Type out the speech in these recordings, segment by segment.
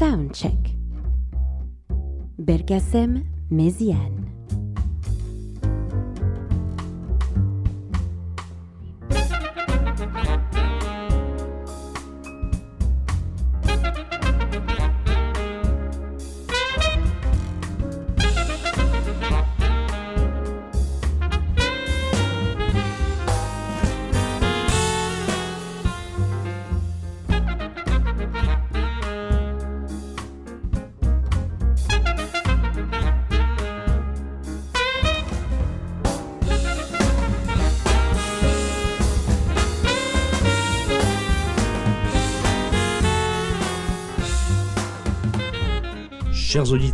Soundcheck. Belkacem Méziane. Chers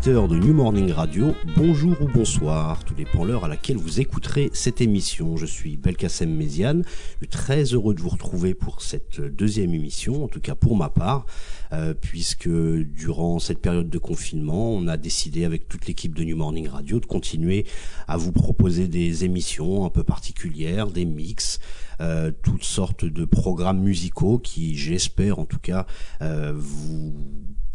de New Morning Radio, bonjour ou bonsoir, tout dépend l'heure à laquelle vous écouterez cette émission. Je suis Belkacem Méziane, très heureux de vous retrouver pour cette deuxième émission, en tout cas pour ma part, euh, puisque durant cette période de confinement, on a décidé avec toute l'équipe de New Morning Radio de continuer à vous proposer des émissions un peu particulières, des mix, euh, toutes sortes de programmes musicaux qui, j'espère en tout cas, euh, vous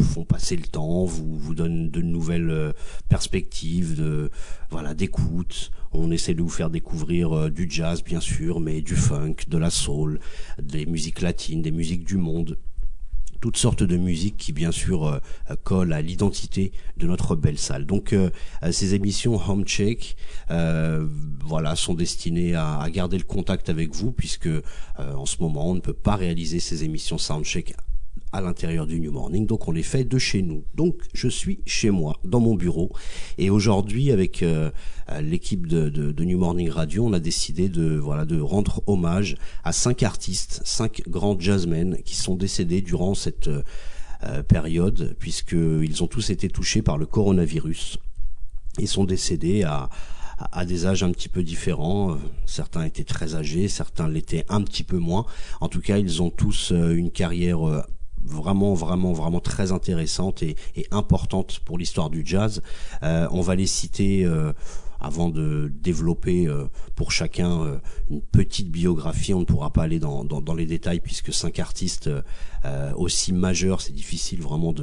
font passer le temps, vous vous donnent de nouvelles euh, perspectives, de voilà d'écoute. On essaie de vous faire découvrir euh, du jazz bien sûr, mais du funk, de la soul, des musiques latines, des musiques du monde toutes sortes de musiques qui bien sûr euh, collent à l'identité de notre belle salle. Donc ces émissions Home Check voilà sont destinées à, garder le contact avec vous puisque en ce moment on ne peut pas réaliser ces émissions Soundcheck à l'intérieur du New Morning, donc on les fait de chez nous. Donc je suis chez moi, dans mon bureau, et aujourd'hui avec euh, l'équipe de, de, de, New Morning Radio, on a décidé de voilà de rendre hommage à cinq artistes, cinq grands jazzmen qui sont décédés durant cette euh, période, puisqu'ils ont tous été touchés par le coronavirus. Ils sont décédés à à des âges un petit peu différents. Certains étaient très âgés, certains l'étaient un petit peu moins. En tout cas, ils ont tous euh, une carrière vraiment, vraiment, vraiment très intéressante et, et importante pour l'histoire du jazz. Euh, on va les citer euh, avant de développer euh, pour chacun euh, une petite biographie. On ne pourra pas aller dans, dans, dans les détails puisque cinq artistes euh, aussi majeurs, c'est difficile vraiment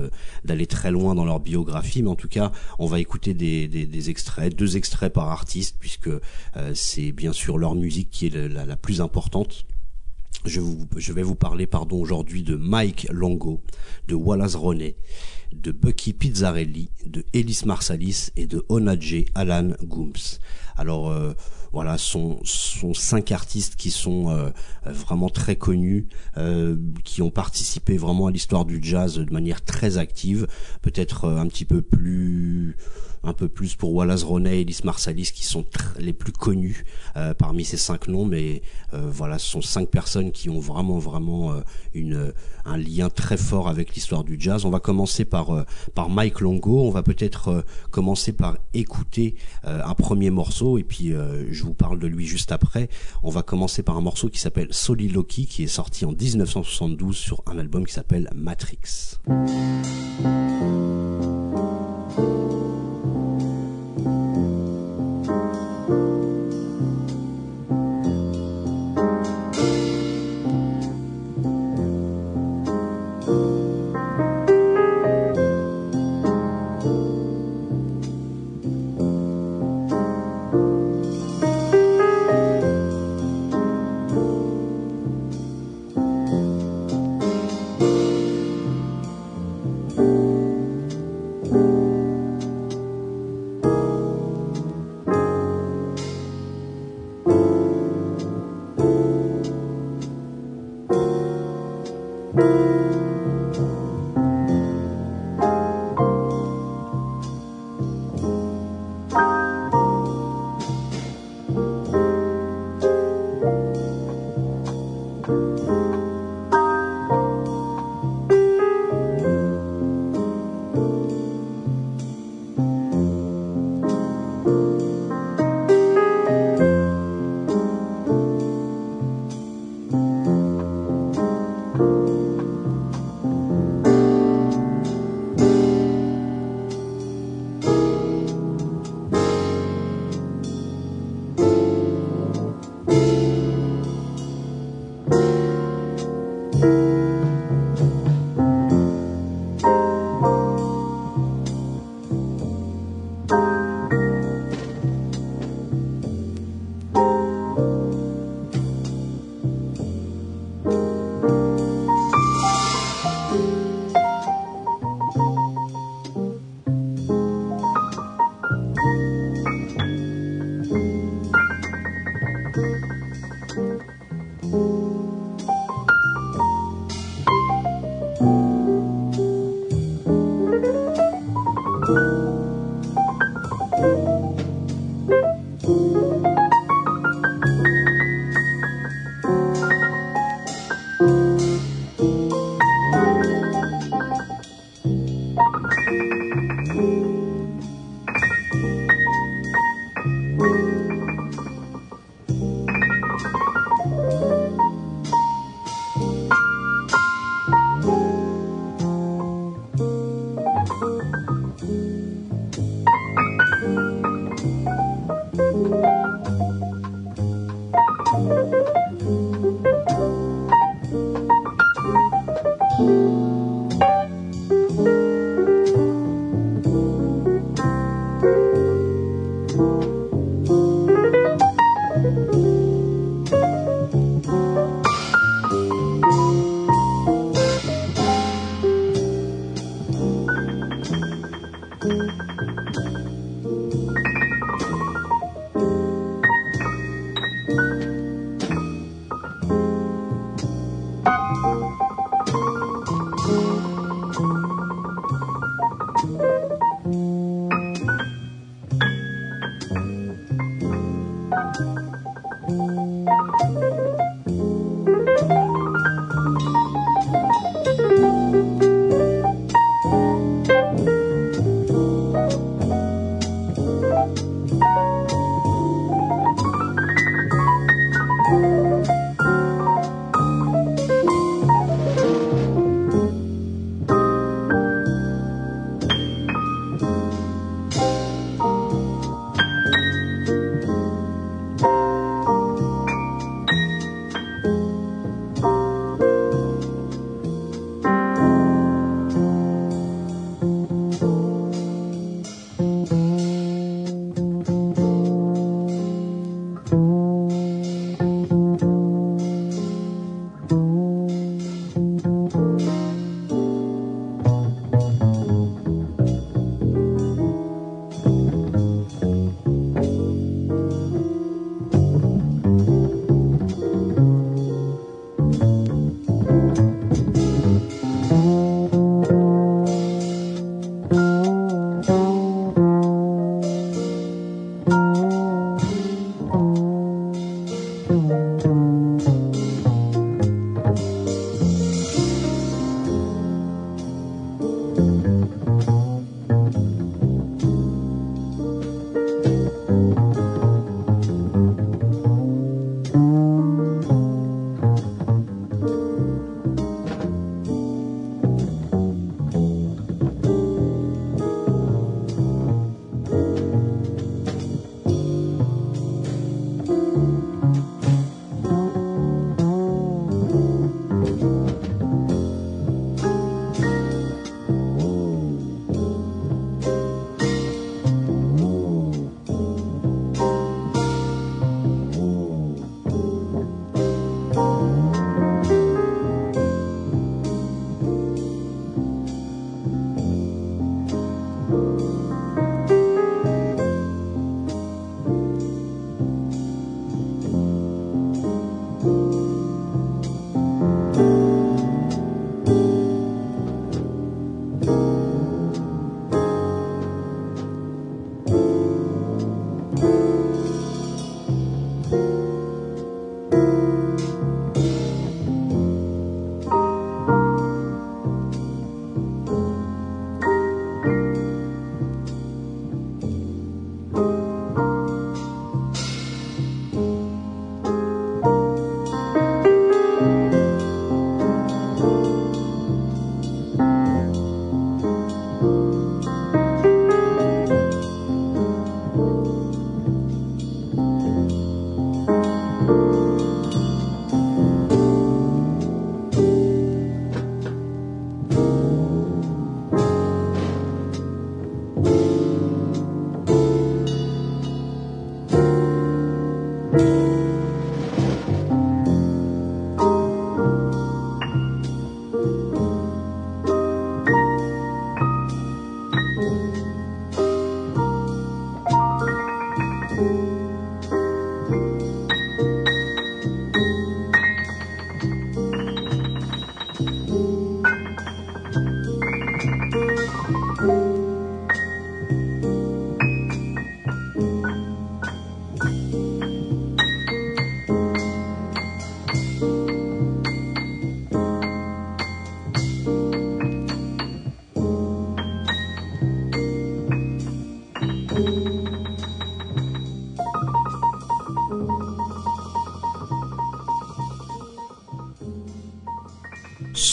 d'aller très loin dans leur biographie. Mais en tout cas, on va écouter des, des, des extraits, deux extraits par artiste puisque c'est bien sûr leur musique qui est la, la plus importante. Je, vais vous parler pardon aujourd'hui de Mike Longo, de Wallace René, de Bucky Pizzarelli, de Ellis Marsalis et de Onadje Alan Gooms. Alors euh, voilà, sont, sont cinq artistes qui sont euh, vraiment très connus, euh, qui ont participé vraiment à l'histoire du jazz de manière très active, peut-être euh, un petit peu plus un peu plus pour Wallace Roney et Ellis Marsalis qui sont les plus connus euh, parmi ces cinq noms, mais euh, voilà, ce sont cinq personnes qui ont vraiment vraiment euh, une un lien très fort avec l'histoire du jazz. On va commencer par par Mike Longo. On va peut-être commencer par écouter un premier morceau et puis je vous parle de lui juste après. On va commencer par un morceau qui s'appelle Soliloquy qui est sorti en 1972 sur un album qui s'appelle Matrix.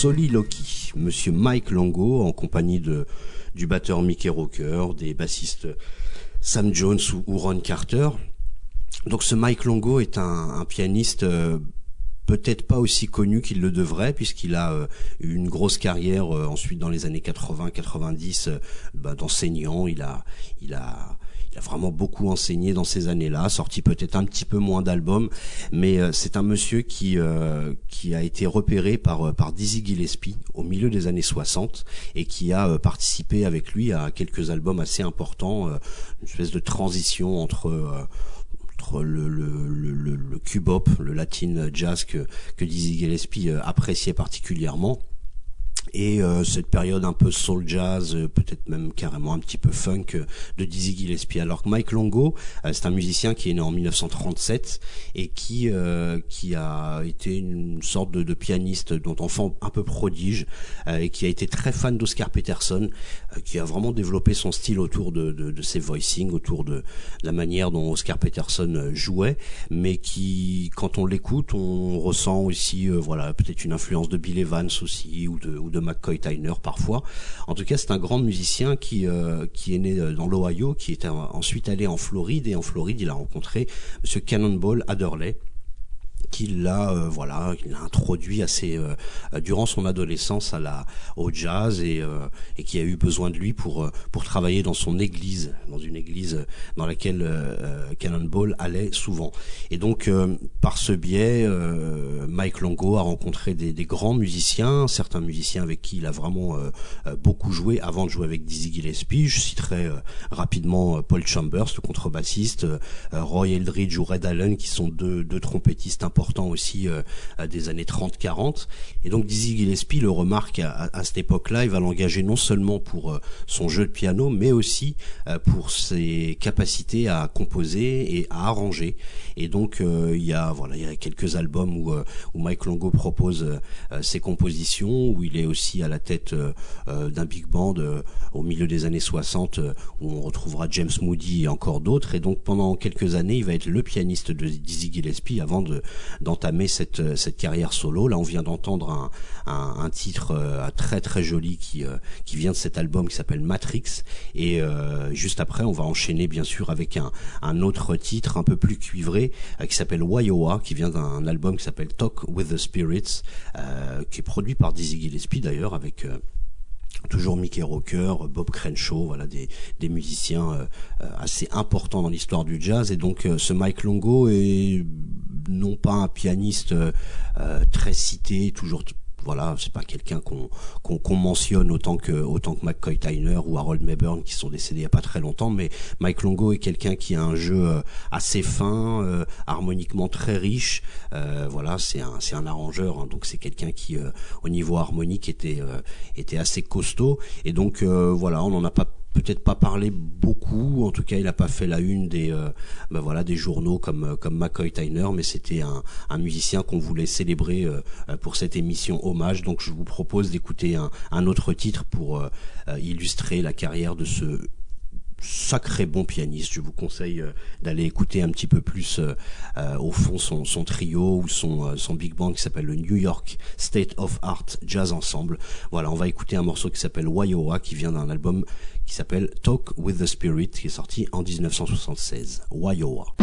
Soliloquy, Monsieur Mike Longo en compagnie de du batteur Mickey Rocker, des bassistes Sam Jones ou, Ron Carter. Donc ce Mike Longo est un, pianiste euh, peut-être pas aussi connu qu'il le devrait puisqu'il a euh, eu une grosse carrière euh, ensuite dans les années 80 90 bah, d'enseignant il a il a vraiment beaucoup enseigné dans ces années-là, sorti peut-être un petit peu moins d'albums, mais euh, c'est un monsieur qui euh, a été repéré par euh, par Dizzy Gillespie au milieu des années 60 et qui a participé avec lui à quelques albums assez importants, une espèce de transition entre le, le, le, le, cubop, le latin jazz que Dizzy Gillespie appréciait particulièrement et euh, cette période un peu soul jazz, euh, peut-être même carrément un petit peu funk euh, de Dizzy Gillespie. Alors que Mike Longo, c'est un musicien qui est né en 1937 et qui qui a été une sorte de, de pianiste dont enfant un peu prodige et qui a été très fan d'Oscar Peterson, qui a vraiment développé son style autour de, de, de ses voicings, autour de, la manière dont Oscar Peterson jouait, mais qui, quand on l'écoute, on ressent aussi, voilà, peut-être une influence de Bill Evans aussi ou de, ou de McCoy Tyner parfois. En tout cas, c'est un grand musicien qui euh, qui est né euh, dans l'Ohio, qui est ensuite allé en Floride et en Floride, il a rencontré Monsieur Cannonball Adderley qu'il l'a euh, voilà il a introduit assez euh, durant son adolescence à la au jazz et euh, et qui a eu besoin de lui pour pour travailler dans son église dans une église dans laquelle Cannonball allait souvent. Et donc par ce biais Mike Longo a rencontré des, grands musiciens certains musiciens avec qui il a vraiment beaucoup joué avant de jouer avec Dizzy Gillespie. Je citerai rapidement Paul Chambers le contrebassiste Roy Eldridge ou Red Allen qui sont deux deux trompettistes important aussi euh, des années 30-40. Et donc Dizzy Gillespie le remarque à, cette époque-là, il va l'engager non seulement pour euh, son jeu de piano, mais aussi euh, pour ses capacités à composer et à arranger. Et donc il y a voilà, il y a quelques albums où, où Mike Longo propose ses compositions, où il est aussi à la tête d'un big band au milieu des années 60, où on retrouvera James Moody et encore d'autres. Et donc pendant quelques années, il va être le pianiste de Dizzy Gillespie avant de, d'entamer cette, cette carrière solo. Là, on vient d'entendre un, un, un, titre euh, très très joli qui, euh, qui vient de cet album qui s'appelle Matrix. Et euh, juste après, on va enchaîner bien sûr avec un, un autre titre un peu plus cuivré qui s'appelle Waiowa, qui vient d'un album qui s'appelle Talk with the Spirits, qui est produit par Dizzy Gillespie d'ailleurs avec toujours Mickey Rocker, Bob Crenshaw, voilà des, des musiciens assez importants dans l'histoire du jazz. Et donc ce Mike Longo est non pas un pianiste euh, euh, très cité, toujours voilà, c'est pas quelqu'un qu'on qu'on mentionne autant que autant que McCoy Tyner ou Harold Mayburn qui sont décédés il y a pas très longtemps, mais Mike Longo est quelqu'un qui a un jeu euh, assez fin, harmoniquement très riche. voilà, c'est un c'est un arrangeur, hein, donc c'est quelqu'un qui au niveau harmonique était était assez costaud et donc voilà, on n'en a pas peut-être pas parlé beaucoup. En tout cas, il n'a pas fait la une des, euh, ben voilà, des journaux comme euh, comme McCoy Tyner, mais c'était un, musicien qu'on voulait célébrer euh, pour cette émission hommage. Donc, je vous propose d'écouter un, un, autre titre pour illustrer la carrière de ce sacré bon pianiste. Je vous conseille euh, d'aller écouter un petit peu plus euh, euh, au fond son, trio ou son, son big band qui s'appelle le New York State of Art Jazz Ensemble. Voilà, on va écouter un morceau qui s'appelle Waioa qui vient d'un album qui s'appelle Talk with the Spirit qui est sorti en 1976. Waioa.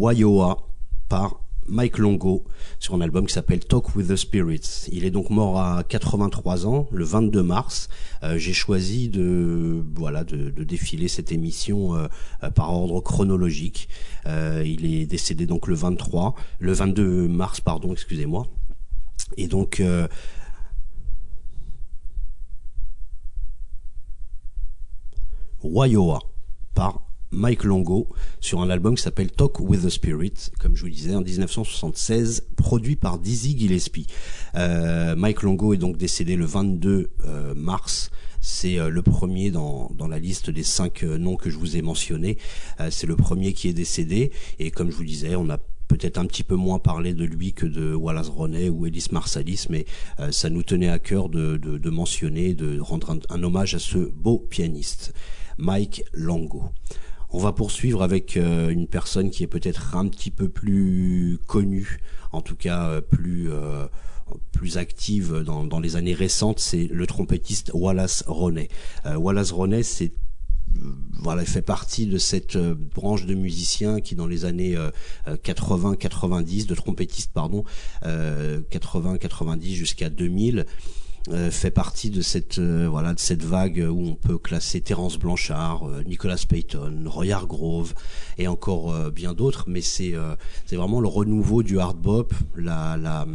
Waioa par Mike Longo sur un album qui s'appelle Talk with the Spirits. Il est donc mort à 83 ans, le 22 mars. Euh, j'ai choisi de défiler cette émission euh, euh, par ordre chronologique. il est décédé donc le 23, le 22 mars pardon, excusez-moi. Et donc Waioa par Mike Longo sur un album qui s'appelle Talk with the Spirit, comme je vous disais, en 1976, produit par Dizzy Gillespie. Euh, Mike Longo est donc décédé le 22 euh, mars. C'est euh, le premier dans, dans la liste des cinq noms que je vous ai mentionnés. c'est le premier qui est décédé. Et comme je vous disais, on a peut-être un petit peu moins parlé de lui que de Wallace Ronet ou Ellis Marsalis, mais ça nous tenait à cœur de, de, de mentionner, de rendre un hommage à ce beau pianiste, Mike Longo. On va poursuivre avec euh, une personne qui est peut-être un petit peu plus connue, en tout cas euh, plus euh, plus active dans, les années récentes, c'est le trompettiste Wallace Ronet. Wallace Ronet, c'est voilà, fait partie de cette branche de musiciens qui, dans les années 80-90, de trompettistes, pardon, 80-90 jusqu'à 2000, euh, fait partie de cette euh, voilà de cette vague où on peut classer Terence Blanchard, euh, Nicolas Payton, Roy Hargrove et encore bien d'autres. Mais c'est c'est vraiment le renouveau du hard bop, la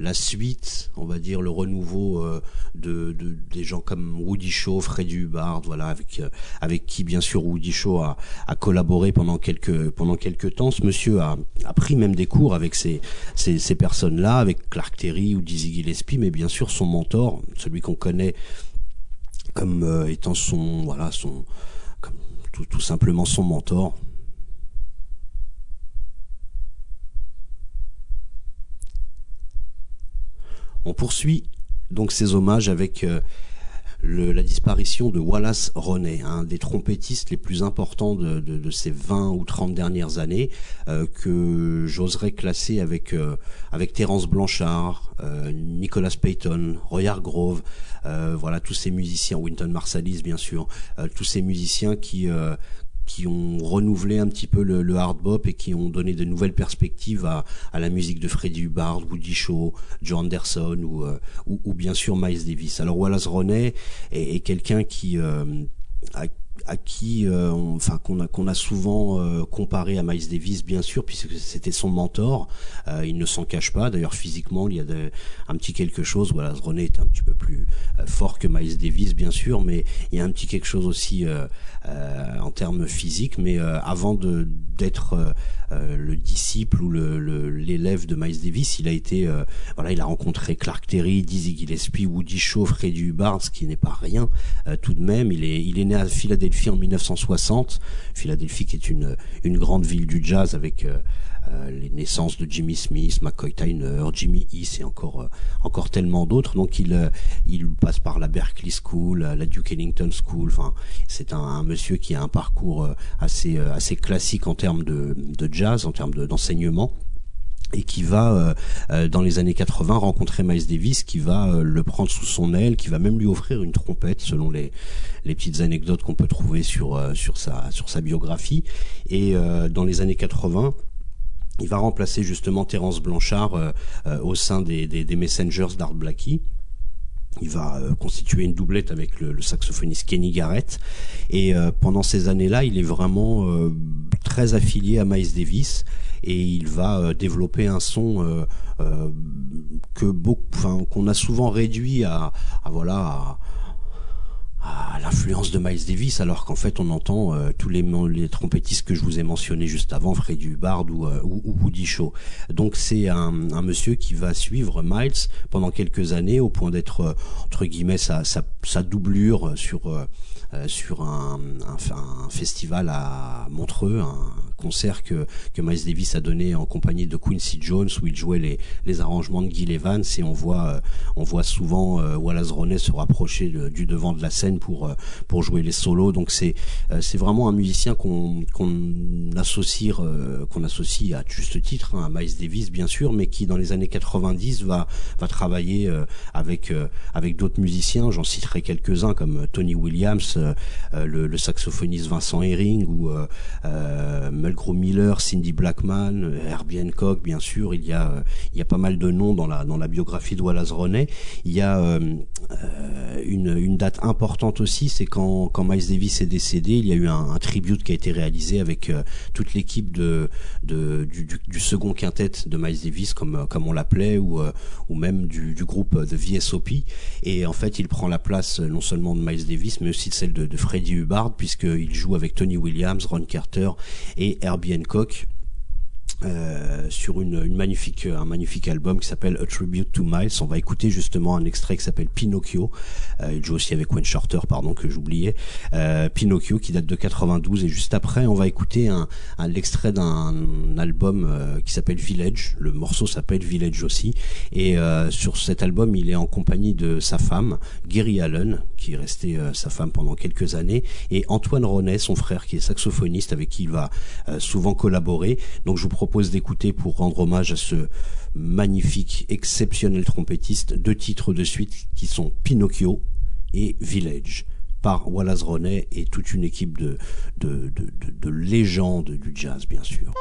la suite, on va dire le renouveau euh, de, des gens comme Woody Shaw, Freddy Hubbard, voilà, avec euh, avec qui bien sûr Woody Shaw a, collaboré pendant quelques pendant quelques temps. Ce monsieur a, a pris même des cours avec ces ces, personnes-là, avec Clark Terry ou Dizzy Gillespie, mais bien sûr son mentor, celui qu'on connaît comme euh, étant son voilà son tout, tout simplement son mentor, On poursuit donc ces hommages avec euh, la disparition de Wallace Ronet, un des trompettistes les plus importants de, ces 20 ou 30 dernières années, euh, que j'oserais classer avec euh, Terence Blanchard, Nicolas Payton, Roy Hargrove, voilà tous ces musiciens, Winton Marsalis bien sûr, tous ces musiciens qui qui ont renouvelé un petit peu le, hard bop et qui ont donné de nouvelles perspectives à, la musique de Freddie Hubbard, Woody Shaw, Joe Anderson ou, euh, bien sûr Miles Davis. Alors Wallace Ronet est, quelqu'un qui euh, a à qui, euh, enfin qu'on a qu'on a souvent euh, comparé à Miles Davis, bien sûr, puisque c'était son mentor. Euh, il ne s'en cache pas. D'ailleurs, physiquement, il y a un petit quelque chose. Voilà, René était un petit peu plus fort que Miles Davis, bien sûr, mais il y a un petit quelque chose aussi en termes physiques. Mais avant de d'être le disciple ou l'élève de Miles Davis, il a été, voilà, il a rencontré Clark Terry, Dizzy Gillespie, Woody Shaw, Freddie Hubbard, ce qui n'est pas rien tout de même. Il est il est né à Philadelphie Philadelphie en 1960. Philadelphie qui est une, une grande ville du jazz avec euh, euh, les naissances de Jimmy Smith, McCoy Tyner, Jimmy East et encore euh, encore tellement d'autres. Donc il il passe par la Berkeley School, la Duke Ellington School. Enfin, c'est un, monsieur qui a un parcours assez assez classique en termes de, de jazz, en termes d'enseignement et qui va euh, euh, dans les années 80 rencontrer Miles Davis qui va euh, le prendre sous son aile qui va même lui offrir une trompette selon les, les petites anecdotes qu'on peut trouver sur sur sa sur sa biographie et dans les années 80 il va remplacer justement Terence Blanchard au sein des, Messengers d'Art Blackie il va constituer une doublette avec le, saxophoniste Kenny Garrett et pendant ces années-là il est vraiment très affilié à Miles Davis et il va euh, développer un son euh, euh, que beaucoup, qu'on a souvent réduit à, à voilà. À, à l'influence de Miles Davis, alors qu'en fait on entend tous les, trompettistes que je vous ai mentionnés juste avant, Freddie Hubbard ou, ou, Woody Shaw. Donc c'est un, monsieur qui va suivre Miles pendant quelques années au point d'être entre guillemets sa, doublure sur euh, sur un, festival à Montreux, concert que, que Miles Davis a donné en compagnie de Quincy Jones où il jouait les, les arrangements de Gil Evans et on voit euh, on voit souvent euh, Wallace Ronet se rapprocher du devant de la scène pour pour jouer les solos. Donc c'est c'est vraiment un musicien qu'on qu'on associe qu'on associe à juste titre hein, à Miles Davis bien sûr mais qui dans les années 90 va va travailler avec avec d'autres musiciens. J'en citerai quelques-uns comme Tony Williams euh, le, saxophoniste Vincent Herring ou euh, euh, Melgro Miller, Cindy Blackman, Herbie Hancock, bien sûr. Il y a, il y a pas mal de noms dans la, dans la biographie de Wallace Roney. Il y a une, une date importante aussi, c'est quand, quand Miles Davis est décédé, il y a eu un, tribute qui a été réalisé avec toute l'équipe de, de du, second quintet de Miles Davis, comme, comme on l'appelait, ou, ou même du, du groupe de VSOP. Et en fait, il prend la place non seulement de Miles Davis, mais aussi de celle de, de Freddie Hubbard, puisqu'il joue avec Tony Williams, Ron Carter et Herbie Hancock. Euh, sur une, magnifique, un magnifique album qui s'appelle A Tribute to Miles. On va écouter justement un extrait qui s'appelle Pinocchio. Euh, il joue aussi avec Wayne Shorter, pardon, que j'oubliais. Euh, Pinocchio qui date de 92 et juste après, on va écouter un, un l'extrait d'un album euh, qui s'appelle Village. Le morceau s'appelle Village aussi. Et euh, sur cet album, il est en compagnie de sa femme, Gary Allen, qui est resté euh, sa femme pendant quelques années, et Antoine Ronet, son frère, qui est saxophoniste, avec qui il va souvent collaborer. Donc je vous propose d'écouter pour rendre hommage à ce magnifique, exceptionnel trompettiste deux titres de suite qui sont Pinocchio et Village par Wallace Ronet et toute une équipe de, de, de, de légendes du jazz bien sûr.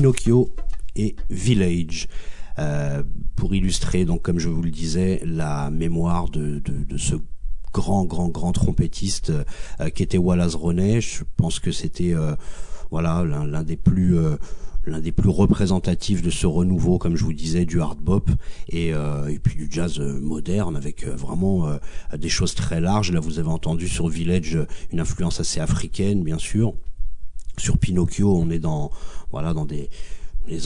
Pinocchio et Village. Euh, pour illustrer, donc comme je vous le disais, la mémoire de, de, ce grand, grand, grand trompettiste euh, qui était Wallace Ronet. Je pense que c'était euh, voilà l'un des plus l'un des plus représentatifs de ce renouveau, comme je vous disais, du hard bop et, et puis du jazz moderne avec vraiment des choses très larges. Là, vous avez entendu sur Village une influence assez africaine, bien sûr. Sur Pinocchio, on est dans voilà dans des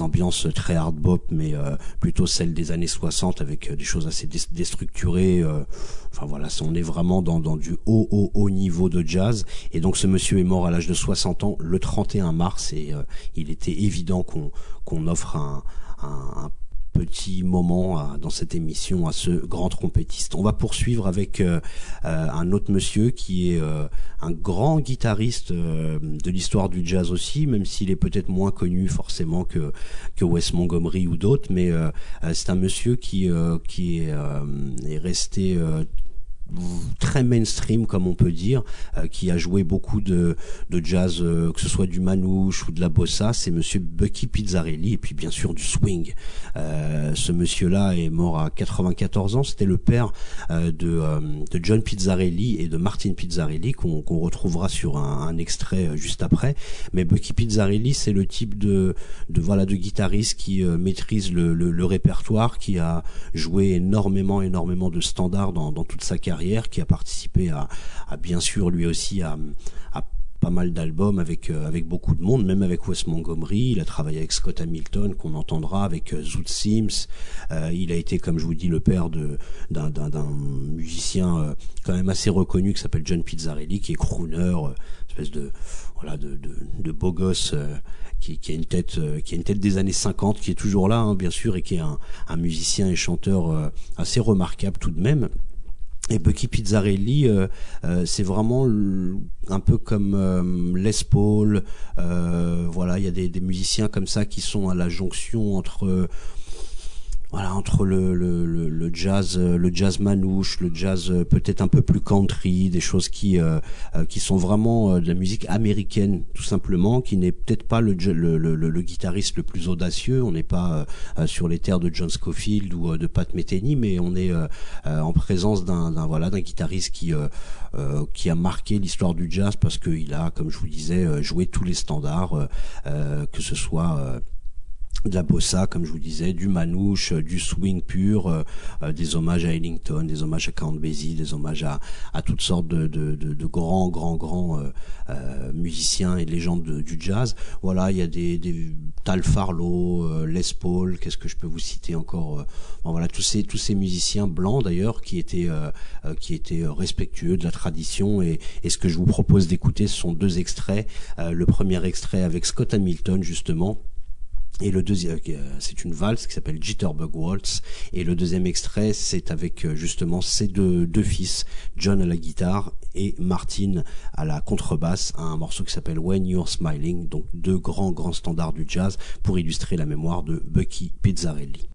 ambiances très hard bop, mais euh, plutôt celles des années 60 avec euh, des choses assez déstructurées. Euh, enfin voilà, on est vraiment dans, dans, du haut, haut, haut niveau de jazz. Et donc ce monsieur est mort à l'âge de 60 ans le 31 mars et il était évident qu'on qu'on offre un petit moment dans cette émission à ce grand trompettiste. On va poursuivre avec euh, euh, un autre monsieur qui est euh, un grand guitariste de l'histoire du jazz aussi, même s'il est peut-être moins connu forcément que, que Wes Montgomery ou d'autres, mais c'est un monsieur qui, qui est, est resté très mainstream comme on peut dire, euh, qui a joué beaucoup de, de jazz, euh, que ce soit du manouche ou de la bossa, c'est Monsieur Bucky Pizzarelli et puis bien sûr du swing. Euh, ce monsieur-là est mort à 94 ans. C'était le père de, de John Pizzarelli et de Martin Pizzarelli qu'on retrouvera sur un, extrait juste après. Mais Bucky Pizzarelli, c'est le type de, de voilà de guitariste qui maîtrise le, le, le, répertoire, qui a joué énormément énormément de standards dans, dans toute sa carrière qui a participé à, bien sûr lui aussi à, pas mal d'albums avec euh, avec beaucoup de monde, même avec Wes Montgomery. Il a travaillé avec Scott Hamilton, qu'on entendra avec euh, Zoot Sims. Euh, il a été, comme je vous dis, le père d'un musicien quand même assez reconnu qui s'appelle John Pizzarelli, qui est crooner, espèce de voilà de beau gosse. Qui, a une tête qui a une tête des années 50 qui est toujours là hein, bien sûr et qui est un musicien et chanteur assez remarquable tout de même et Bucky Pizzarelli, euh, euh, c'est vraiment un peu comme euh, Les Paul. voilà, il y a des, des, musiciens comme ça qui sont à la jonction entre voilà entre le, le, le, jazz le jazz manouche le jazz euh, peut-être un peu plus country des choses qui euh, euh, qui sont vraiment de la musique américaine tout simplement qui n'est peut-être pas le, le, le, guitariste le plus audacieux. On n'est pas sur les terres de John Scofield ou de Pat Metheny mais on est en présence d'un voilà d'un guitariste qui qui a marqué l'histoire du jazz parce qu'il a comme je vous disais joué tous les standards que ce soit de la bossa, comme je vous disais, du manouche, euh, du swing pur, euh, euh, des hommages à Ellington, des hommages à Count Basie, des hommages à, à toutes sortes de, de, de, de grands, grands, grands euh, musiciens et légendes du jazz. Voilà, il y a des, des Tal Farlow, Les Paul, qu'est-ce que je peux vous citer encore bon, Voilà, tous ces tous ces musiciens blancs d'ailleurs qui étaient qui étaient respectueux de la tradition et, et ce que je vous propose d'écouter, ce sont deux extraits. le premier extrait avec Scott Hamilton justement et le deuxième, euh, c'est une valse qui s'appelle Jitterbug Waltz. Et le deuxième extrait, c'est avec euh, justement ses deux, deux fils, John à la guitare et Martin à la contrebasse, un morceau qui s'appelle When You're Smiling. Donc deux grands, grands standards du jazz pour illustrer la mémoire de Bucky Pizzarelli.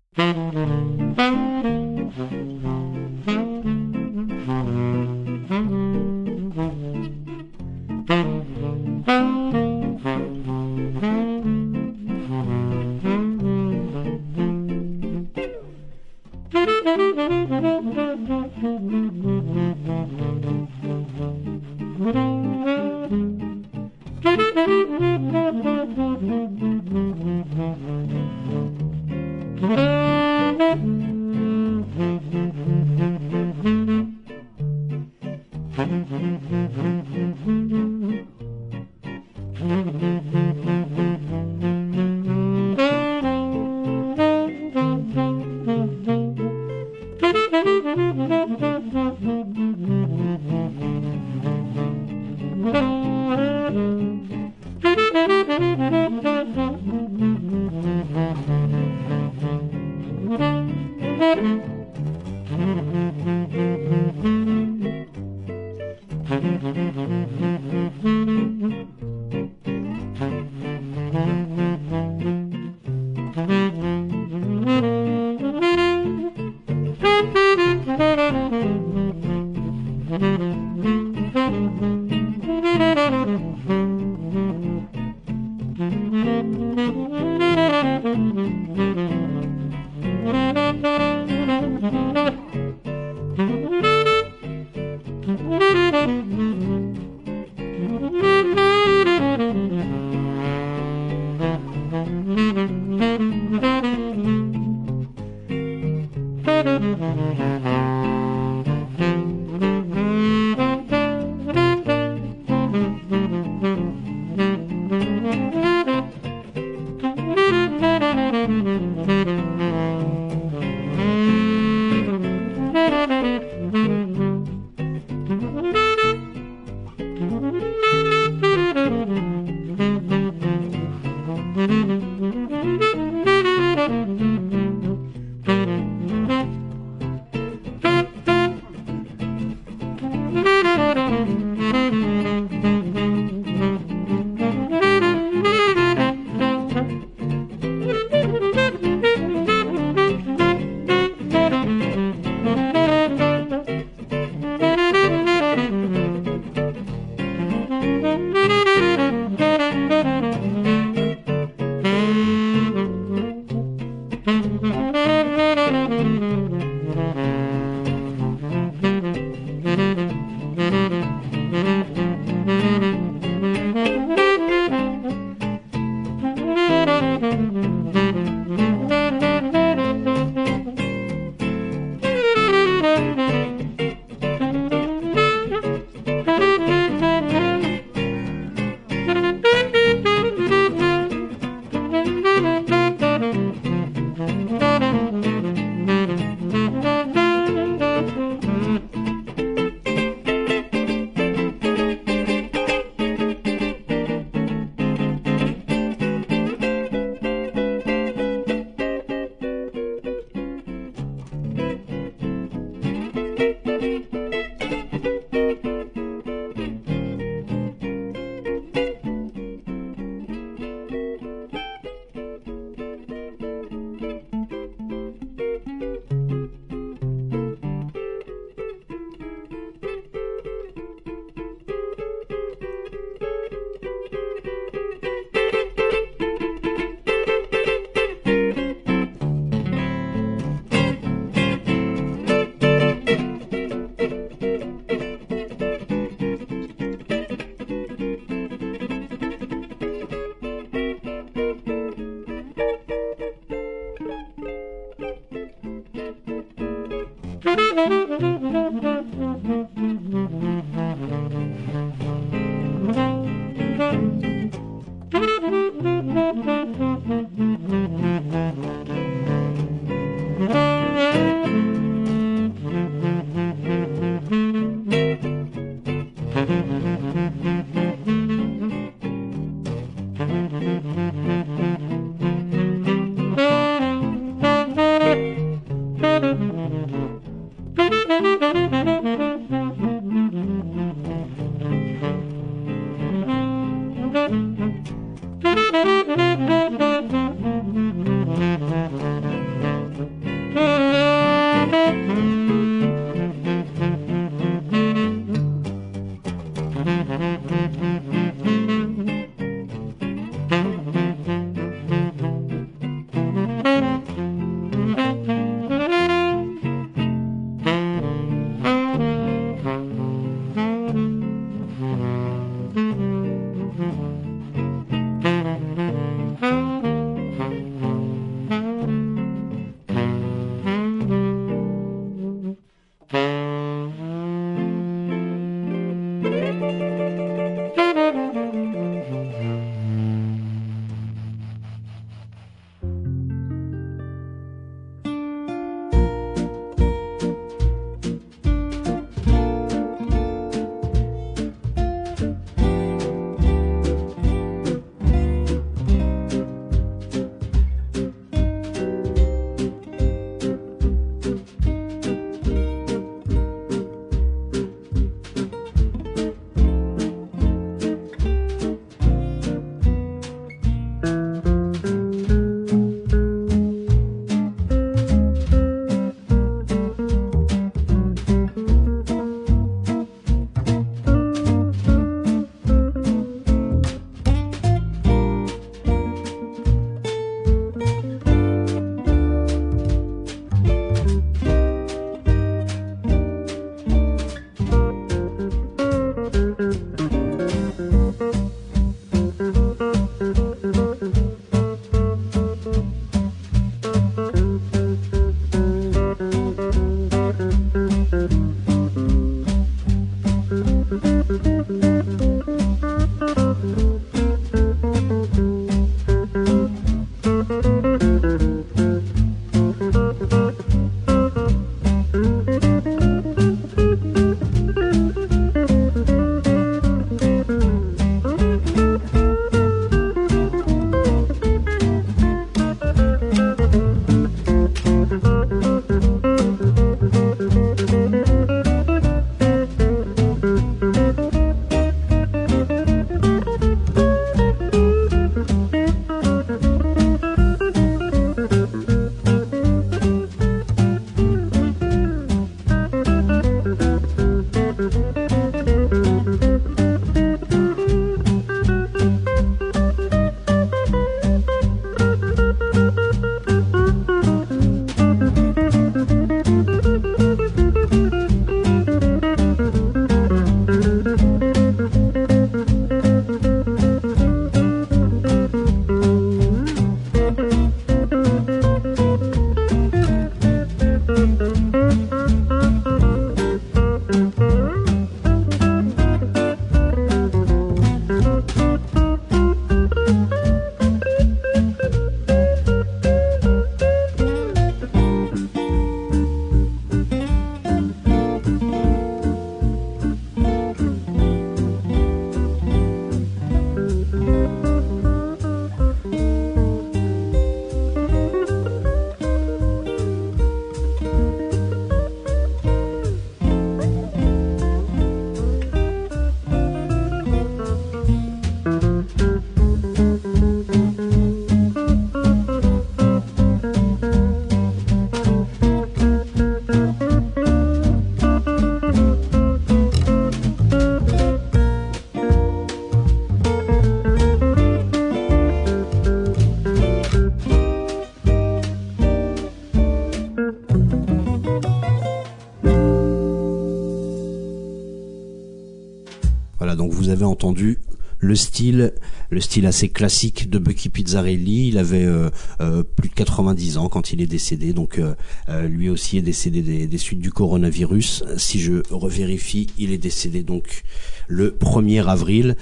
Le style, le style assez classique de Bucky Pizzarelli. Il avait euh, euh, plus de 90 ans quand il est décédé, donc euh, lui aussi est décédé des, suites du coronavirus. Si je revérifie, il est décédé donc le 1er avril.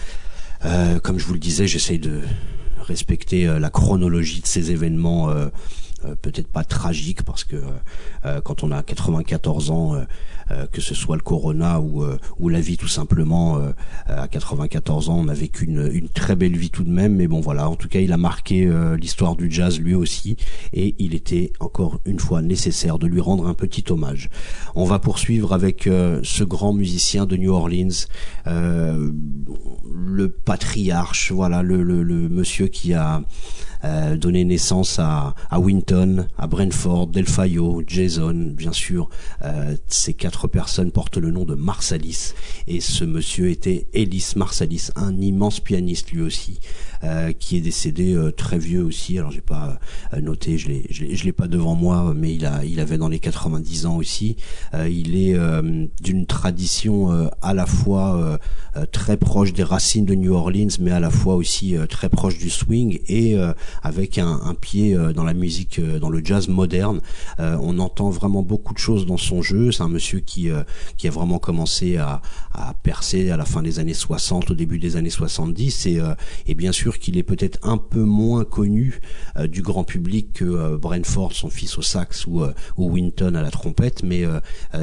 comme je vous le disais, j'essaye de respecter la chronologie de ces événements. peut-être pas tragiques parce que quand on a 94 ans, que ce soit le corona ou, euh, la vie tout simplement. Euh, à 94 ans, on a vécu une, très belle vie tout de même, mais bon voilà, en tout cas, il a marqué l'histoire du jazz lui aussi, et il était encore une fois nécessaire de lui rendre un petit hommage. On va poursuivre avec ce grand musicien de New Orleans, le patriarche, voilà, le, monsieur qui a euh, donné naissance à, Winton, à Brentford, Delfayo, Jason, bien sûr. Euh, ces quatre personnes portent le nom de Marsalis. Et ce monsieur était Ellis Marsalis, un immense pianiste lui aussi, qui est décédé euh, très vieux aussi. Alors j'ai pas euh, noté, je l'ai, je l'ai pas devant moi, mais il a, il avait dans les 90 ans aussi. il est d'une tradition à la fois très proche des racines de New Orleans, mais à la fois aussi très proche du swing et avec un, un pied dans la musique, dans le jazz moderne. on entend vraiment beaucoup de choses dans son jeu. C'est un monsieur qui, qui a vraiment commencé à, à percer à la fin des années 60, au début des années 70, et, et bien sûr qu'il est peut-être un peu moins connu euh, du grand public que euh, Brentford, son fils au sax, ou, euh, Winton à la trompette, mais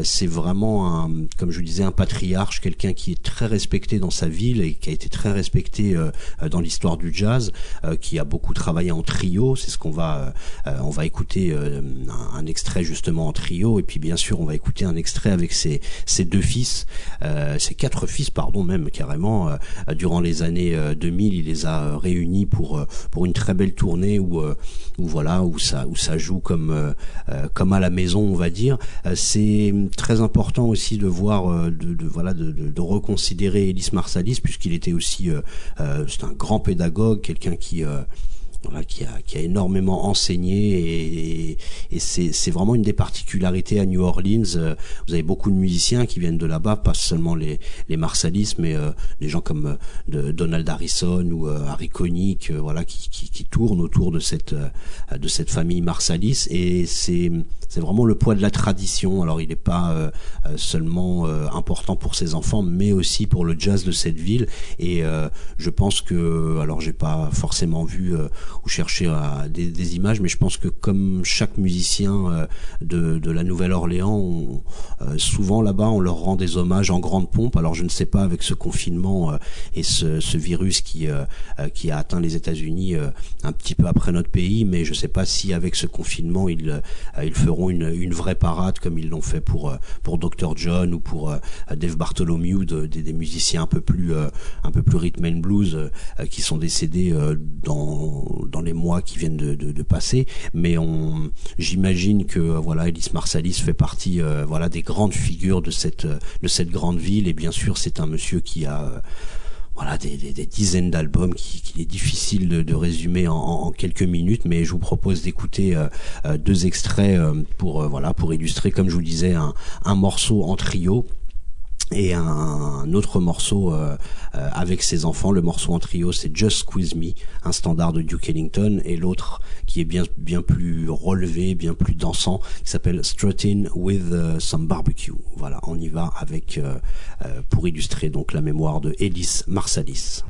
c'est vraiment, un, comme je disais, un patriarche, quelqu'un qui est très respecté dans sa ville et qui a été très respecté dans l'histoire du jazz, qui a beaucoup travaillé en trio. C'est ce qu'on va, on va écouter un, extrait justement en trio, et puis bien sûr on va écouter un extrait avec ses, ses deux fils, ses quatre fils, pardon même carrément. durant les années 2000, il les a réunis pour euh, pour une très belle tournée où euh, où voilà où ça où ça joue comme euh, comme à la maison on va dire. c'est très important aussi de voir de, voilà de, reconsidérer Elis Marsalis puisqu'il était aussi c'est un grand pédagogue, quelqu'un qui voilà, qui, a, qui a énormément enseigné et, et, c'est vraiment une des particularités à New Orleans. Euh, vous avez beaucoup de musiciens qui viennent de là-bas, pas seulement les, les Marsalis, mais euh, des gens comme euh, de Donald Harrison ou Harry Connick, voilà, qui, qui, qui, tournent autour de cette de cette famille Marsalis et c'est c'est vraiment le poids de la tradition. Alors il n'est pas seulement important pour ses enfants, mais aussi pour le jazz de cette ville. Et je pense que, alors j'ai pas forcément vu ou chercher à, des, images, mais je pense que comme chaque musicien euh, de, la Nouvelle-Orléans, euh, souvent là-bas on leur rend des hommages en grande pompe. Alors je ne sais pas avec ce confinement euh, et ce, virus qui a atteint les États-Unis un petit peu après notre pays, mais je ne sais pas si avec ce confinement ils feront une, vraie parade comme ils l'ont fait pour pour Dr John ou pour Dave Bartholomew, de, des musiciens un peu plus un peu plus rhythm and blues qui sont décédés dans dans les mois qui viennent de, de, passer. Mais on, j'imagine que euh, voilà, Ellis Marsalis fait partie euh, voilà des grandes figures de cette de cette grande ville. Et bien sûr, c'est un monsieur qui a euh, voilà des, dizaines d'albums qu'il qui est difficile de, résumer en, quelques minutes, mais je vous propose d'écouter deux extraits pour voilà pour illustrer, comme je vous disais, un morceau en trio et un, autre morceau euh, euh, avec ses enfants. Le morceau en trio, c'est Just Squeeze Me, un standard de Duke Ellington, et l'autre qui est bien bien plus relevé, bien plus dansant, qui s'appelle Strutting with euh, Some Barbecue. Voilà, on y va avec pour illustrer donc la mémoire de Ellis Marsalis.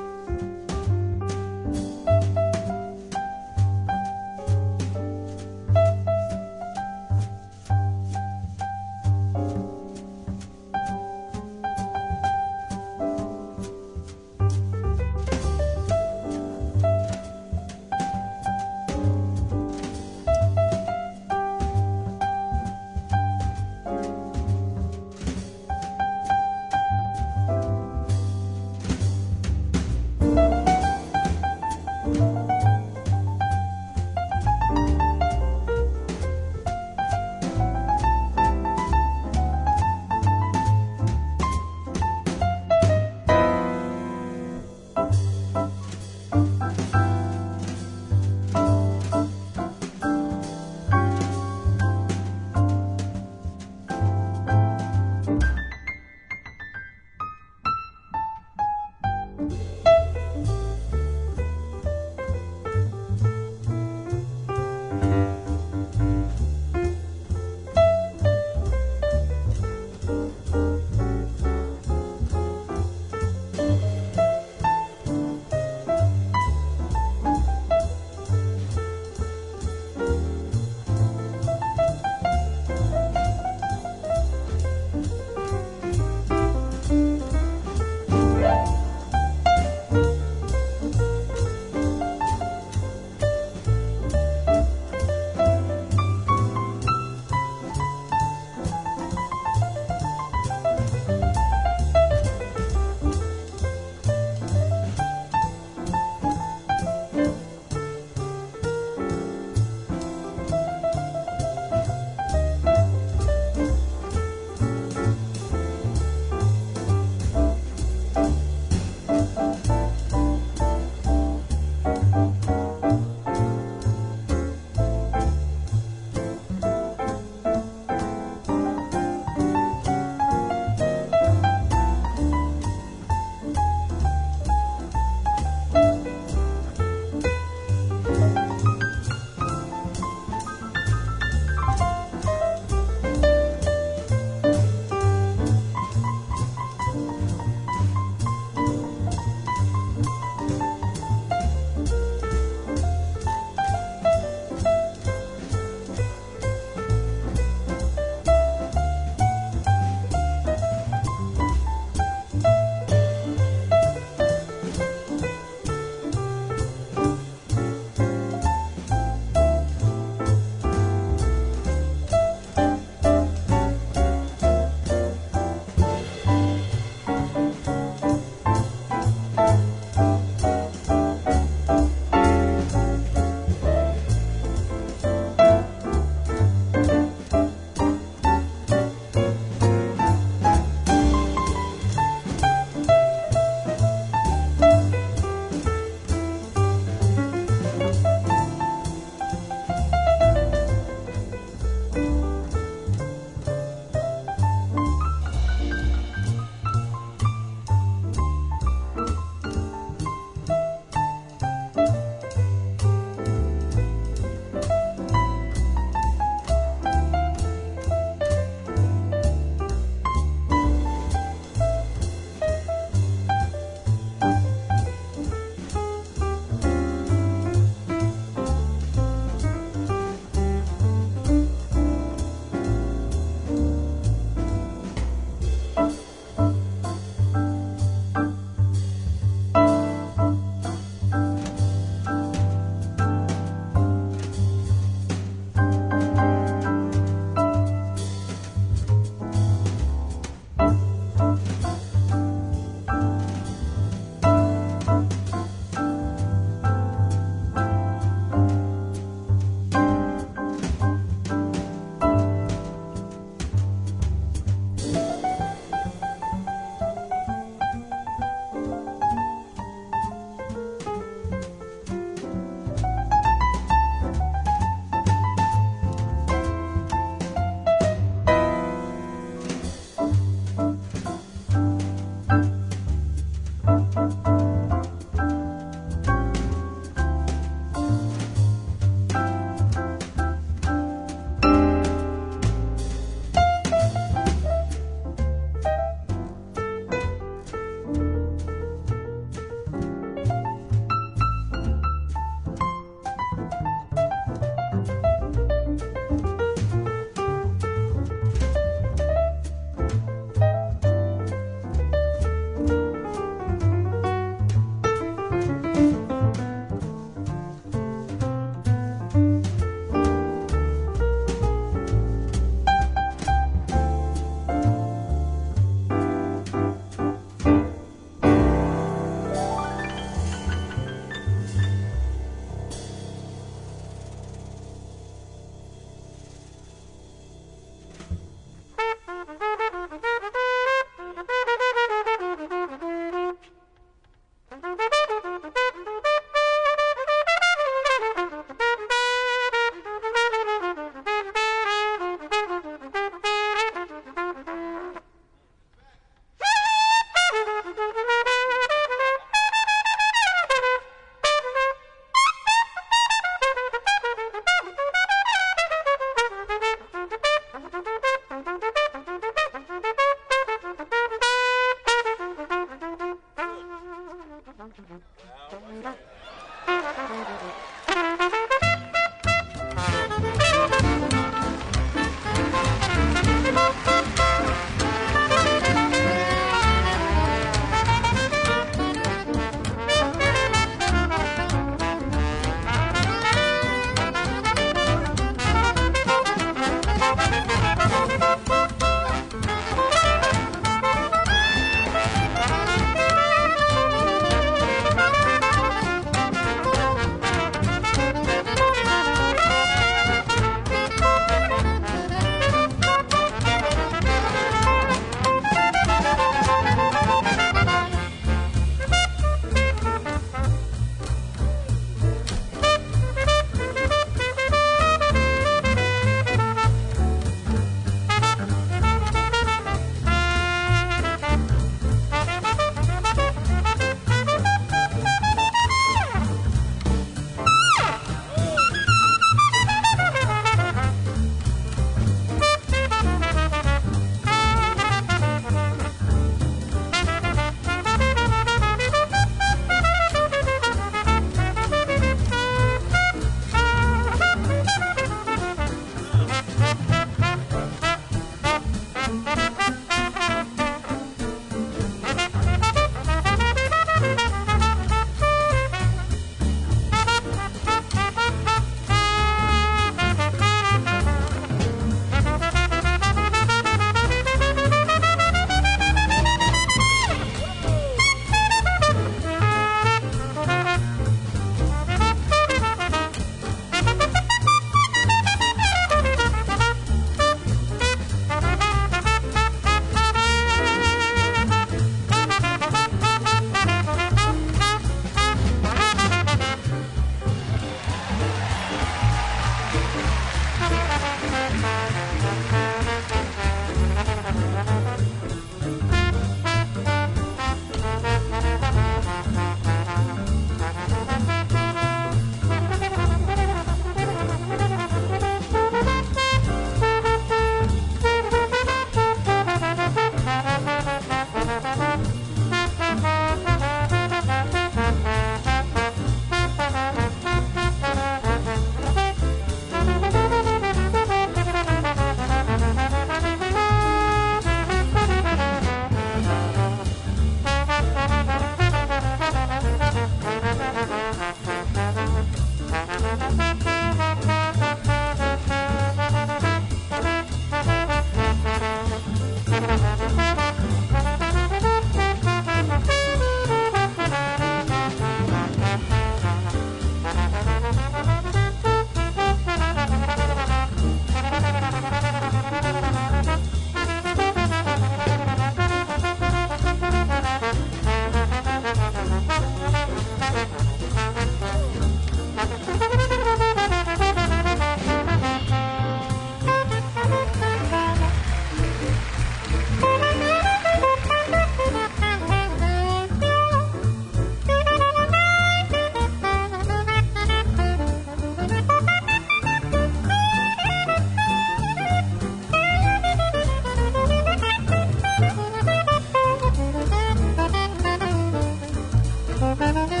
Thank you.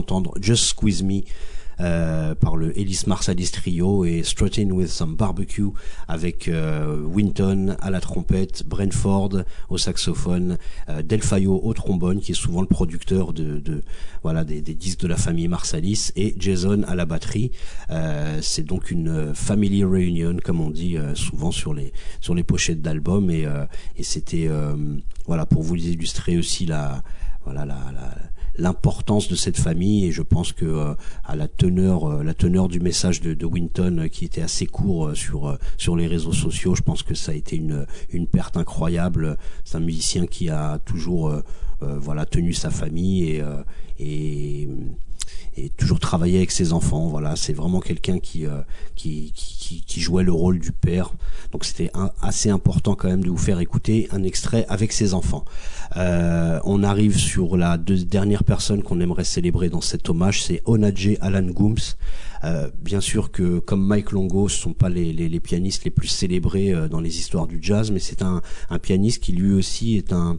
D'entendre Just Squeeze Me euh, par le Ellis Marsalis Trio et Strutting with Some Barbecue avec euh, Winton à la trompette, Brentford au saxophone, euh, Delfayo au trombone qui est souvent le producteur de, voilà des, des, disques de la famille Marsalis et Jason à la batterie. Euh, c'est donc une family reunion comme on dit souvent sur les sur les pochettes d'albums et, et c'était voilà pour vous illustrer aussi la voilà la, la l'importance de cette famille et je pense que euh, à la teneur euh, la teneur du message de, Winton euh, qui était assez court sur sur les réseaux sociaux je pense que ça a été une une perte incroyable. C'est un musicien qui a toujours voilà tenu sa famille et et toujours travailler avec ses enfants. Voilà, c'est vraiment quelqu'un qui, euh, qui, qui, qui, jouait le rôle du père. Donc c'était assez important quand même de vous faire écouter un extrait avec ses enfants. Euh, on arrive sur la deux, dernière personne qu'on aimerait célébrer dans cet hommage, c'est Onadje Alan Gooms. Euh, bien sûr que comme Mike Longo, ce sont pas les, les, les pianistes les plus célébrés euh, dans les histoires du jazz, mais c'est un, un pianiste qui lui aussi est un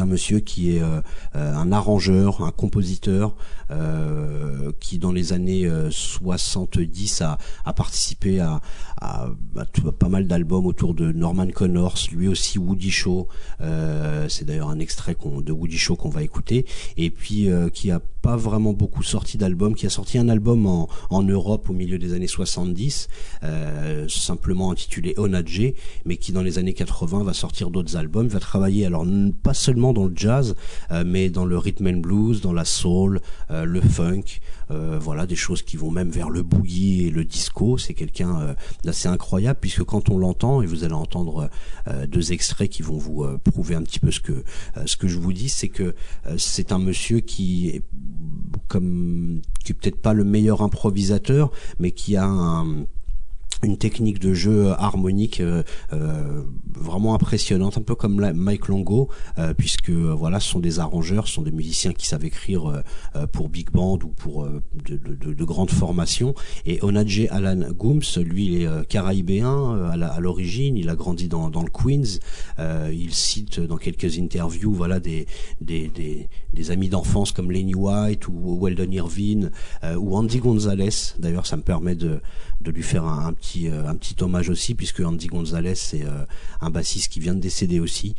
un monsieur qui est euh, euh, un arrangeur, un compositeur, euh, qui dans les années 70 a, a participé à, à, pas mal d'albums autour de Norman Connors, lui aussi Woody Shaw, c'est d'ailleurs un extrait de Woody Shaw qu'on va écouter, et puis qui a pas vraiment beaucoup sorti d'albums, qui a sorti un album en, Europe au milieu des années 70, simplement intitulé Onadje, mais qui dans les années 80 va sortir d'autres albums, va travailler alors pas seulement dans le jazz, euh, mais dans le rhythm and blues, dans la soul, euh, le funk, euh, voilà des choses qui vont même vers le boogie et le disco. C'est quelqu'un d'assez incroyable puisque quand on l'entend et vous allez entendre deux extraits qui vont vous prouver un petit peu ce que ce que je vous dis, c'est que c'est un monsieur qui est comme qui est peut-être pas le meilleur improvisateur, mais qui a un une technique de jeu harmonique euh, euh, vraiment impressionnante, un peu comme Mike Longo, euh, puisque voilà, ce sont des arrangeurs, ce sont des musiciens qui savent écrire pour big band ou pour de, de, de, grandes formations. Et Onadje Alan Gooms, lui, il est caraïbéen à l'origine, il a grandi dans, dans le Queens. il cite dans quelques interviews, voilà, des des, des, des amis d'enfance comme Lenny White ou Weldon Irvine ou Andy Gonzalez. D'ailleurs, ça me permet de de lui faire un, petit euh, un petit hommage aussi puisque Andy Gonzalez c'est euh, un bassiste qui vient de décéder aussi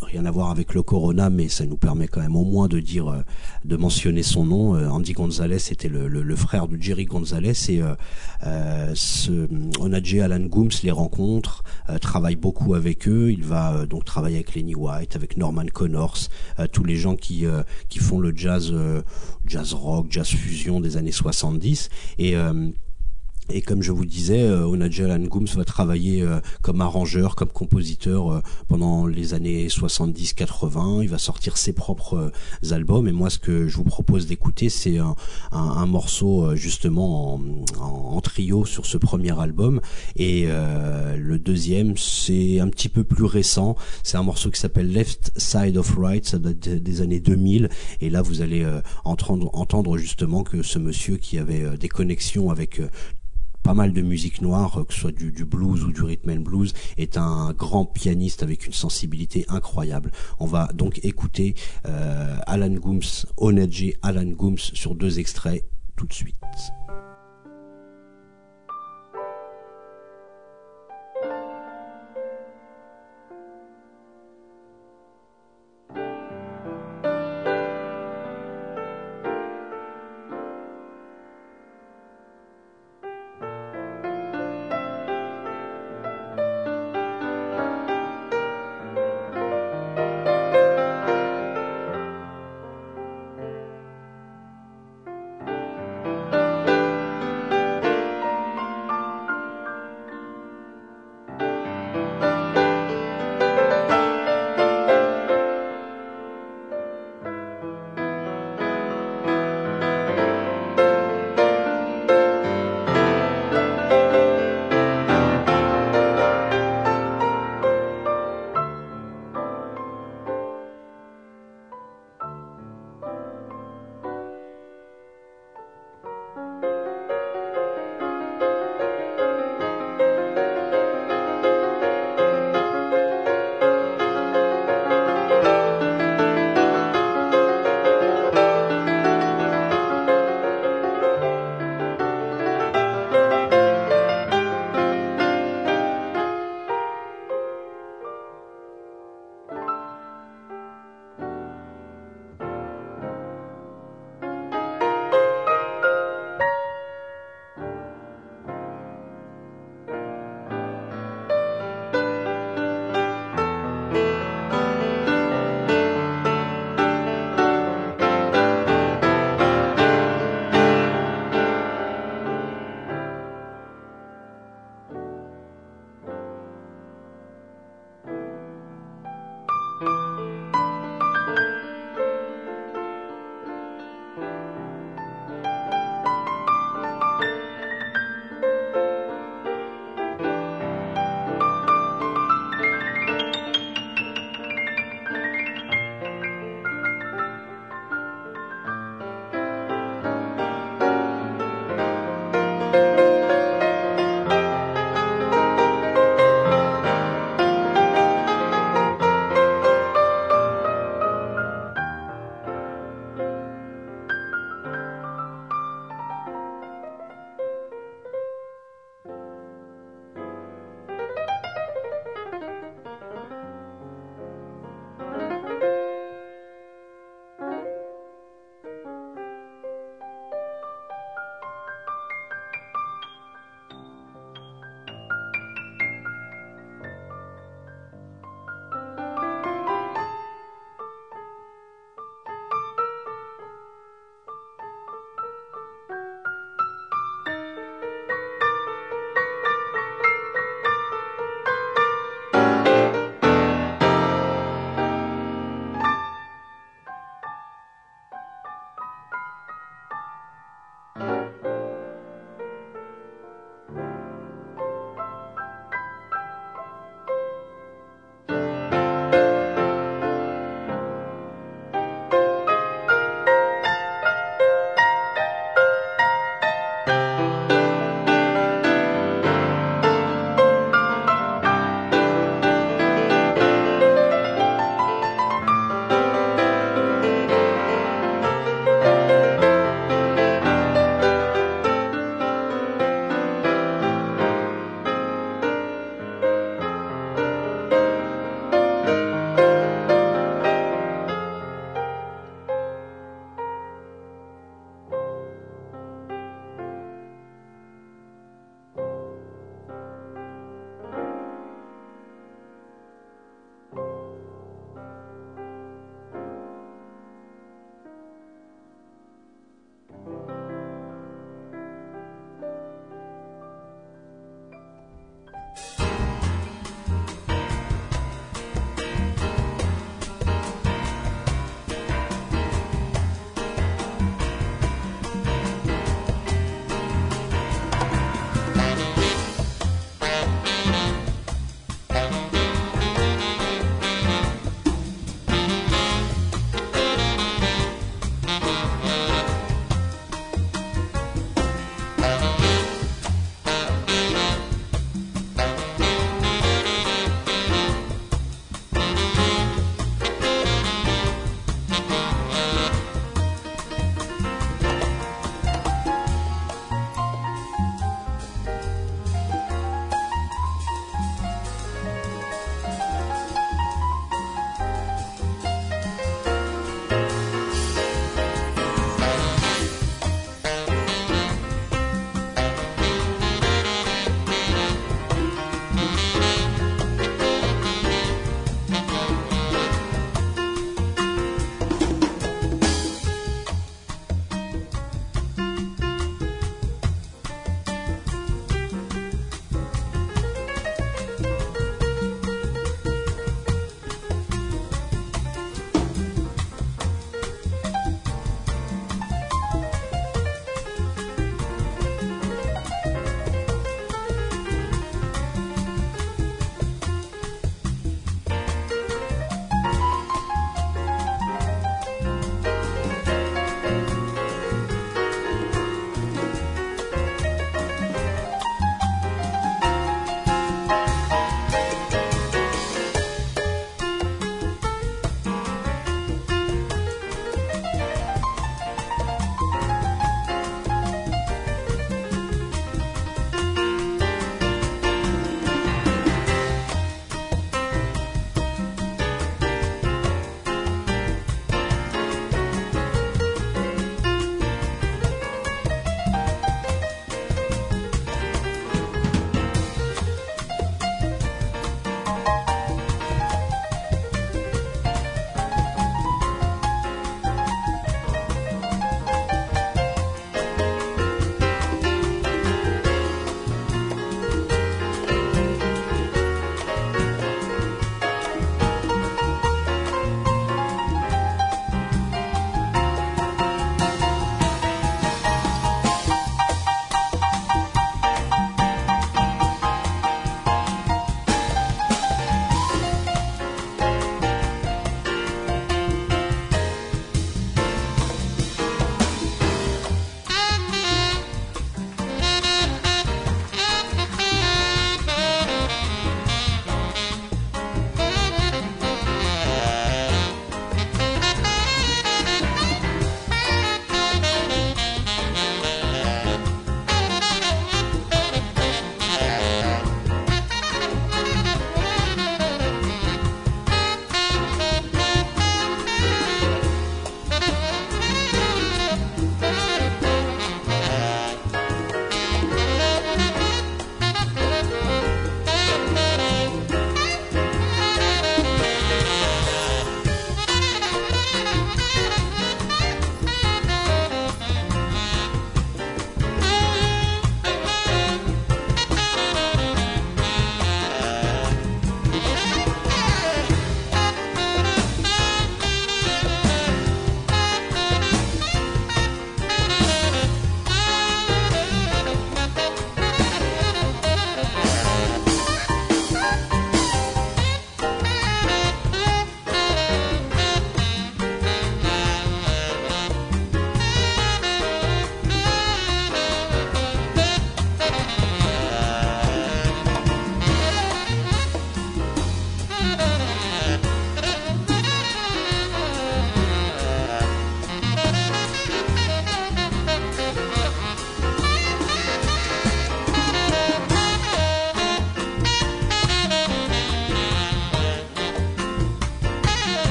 rien à voir avec le corona, mais ça nous permet quand même au moins de dire, euh, de mentionner son nom. Andy Gonzalez était le, frère de Jerry Gonzalez et euh, ce, Onadje Alan Gooms les rencontre, travaille beaucoup avec eux. Il va donc travailler avec Lenny White, avec Norman Connors, tous les gens qui qui font le jazz, jazz rock, jazz fusion des années 70 et et comme je vous disais, euh, Onadja Alan Gooms va travailler euh, comme arrangeur, comme compositeur euh, pendant les années 70-80. Il va sortir ses propres albums. Et moi, ce que je vous propose d'écouter, c'est un, un, morceau justement en, en, trio sur ce premier album. Et le deuxième, c'est un petit peu plus récent. C'est un morceau qui s'appelle Left Side of Right, ça date des années 2000. Et là, vous allez entendre, entendre justement que ce monsieur qui avait des connexions avec pas mal de musique noire, que ce soit du, blues ou du rhythm and blues, est un grand pianiste avec une sensibilité incroyable. On va donc écouter euh, Alan Gooms, Oneji Alan Gooms sur deux extraits tout de suite.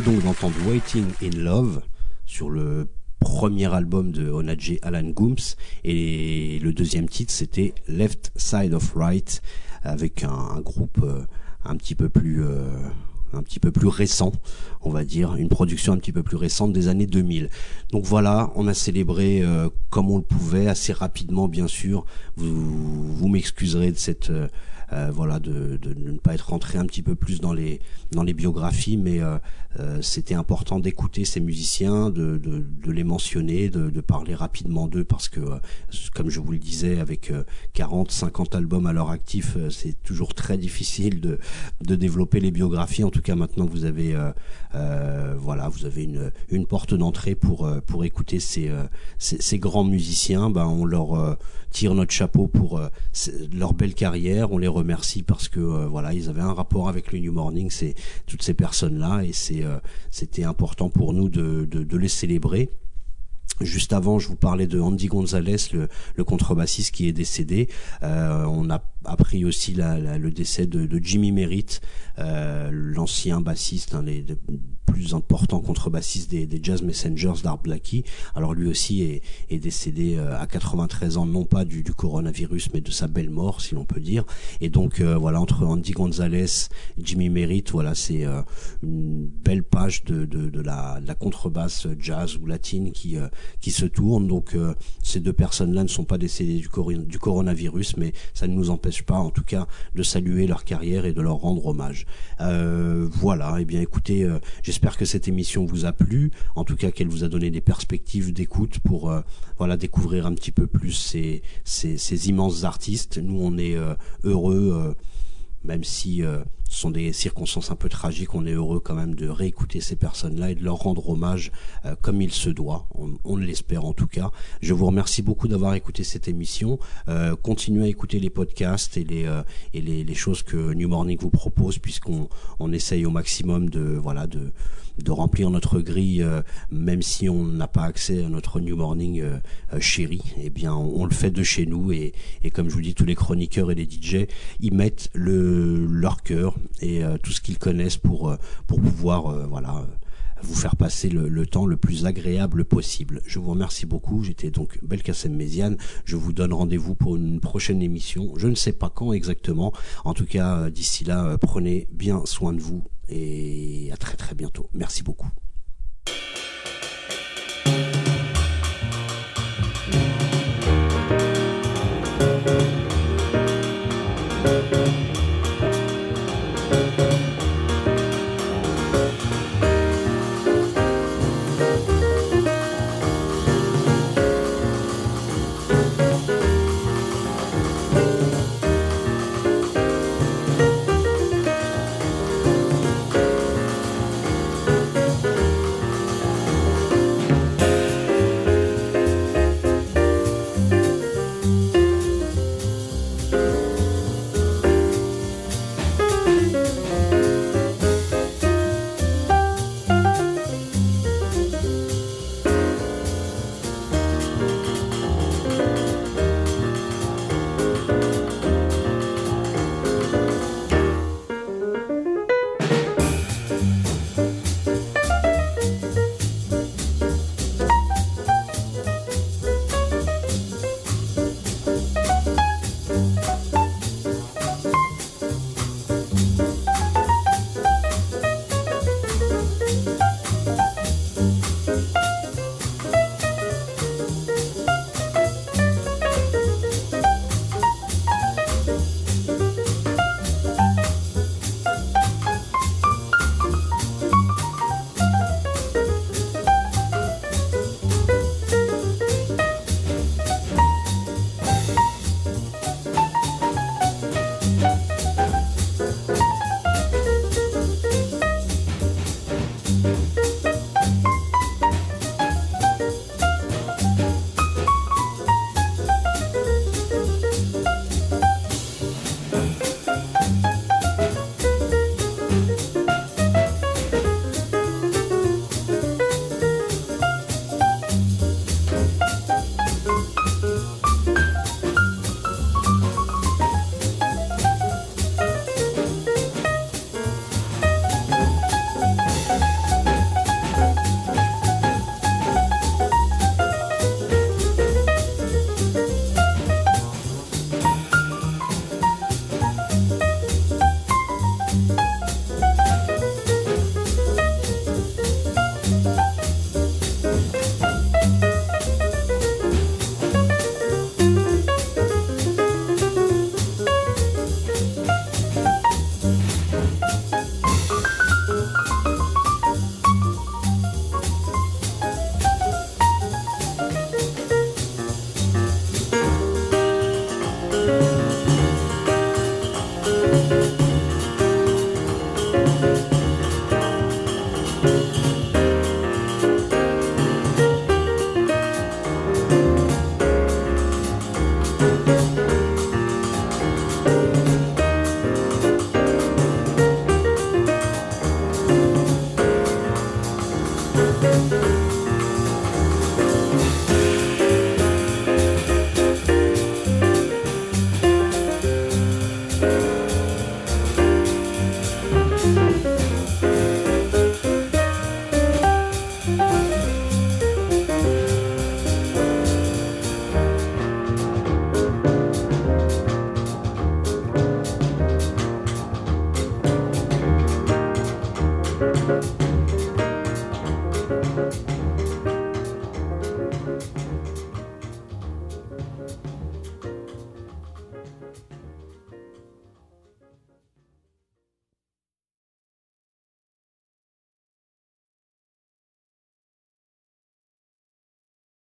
Donc d'entendre Waiting in Love sur le premier album de Onaje Alan Gooms et le deuxième titre c'était Left Side of Right avec un, groupe euh, un petit peu plus euh, un petit peu plus récent, on va dire, une production un petit peu plus récente des années 2000. Donc voilà, on a célébré euh, comme on le pouvait, assez rapidement bien sûr. Vous, m'excuserez de cette euh, voilà, de, ne pas être rentré un petit peu plus dans les dans les biographies, mais euh, euh, c'était important d'écouter ces musiciens, de, les mentionner, de, parler rapidement d'eux, parce que comme je vous le disais, avec 40, 50 albums à leur actif, c'est toujours très difficile de développer les biographies. En tout cas, maintenant vous avez voilà, vous avez une porte d'entrée pour pour écouter ces, ces, ces grands musiciens. Ben on leur tire notre chapeau pour leur belle carrière. On les remercie parce que euh, voilà, ils avaient un rapport avec le New Morning, c'est toutes ces personnes-là, et c'est euh, c'était important pour nous de, de, de les célébrer. Juste avant, je vous parlais de Andy Gonzalez, le, le contrebassiste qui est décédé. Euh, on a appris aussi le décès de, Jimmy Merritt, euh, l'ancien bassiste, un des plus importants contrebassistes des, Jazz Messengers d'Art Blackie. Alors lui aussi est, décédé euh, à 93 ans, non pas du, coronavirus, mais de sa belle mort, si l'on peut dire. Et donc euh, voilà, entre Andy Gonzalez, Jimmy Merritt, voilà, c'est une belle page de, la, contrebasse jazz ou latine qui qui se tourne. Donc ces deux personnes-là ne sont pas décédées du, du coronavirus, mais ça ne nous empêche pas, en tout cas, de saluer leur carrière et de leur rendre hommage. Euh, voilà, et eh bien écoutez, euh, j'espère que cette émission vous a plu, en tout cas qu'elle vous a donné des perspectives d'écoute pour euh, voilà découvrir un petit peu plus ces, ces, immenses artistes. Nous, on est heureux même si ce sont des circonstances un peu tragiques, on est heureux quand même de réécouter ces personnes-là et de leur rendre hommage euh, comme il se doit. On, l'espère en tout cas. Je vous remercie beaucoup d'avoir écouté cette émission. Euh, continuez à écouter les podcasts et les et les, les, choses que New Morning vous propose, puisqu'on on essaye au maximum de voilà de de remplir notre grille, euh, même si on n'a pas accès à notre New Morning euh, euh, chéri, eh bien on, le fait de chez nous et, et, comme je vous dis, tous les chroniqueurs et les DJ y mettent le, leur cœur et tout ce qu'ils connaissent pour pour pouvoir voilà vous faire passer le, le, temps le plus agréable possible. Je vous remercie beaucoup. J'étais donc Belkacem Méziane. Je vous donne rendez-vous pour une prochaine émission. Je ne sais pas quand exactement. En tout cas, d'ici là, prenez bien soin de vous et à très très bientôt. Merci beaucoup.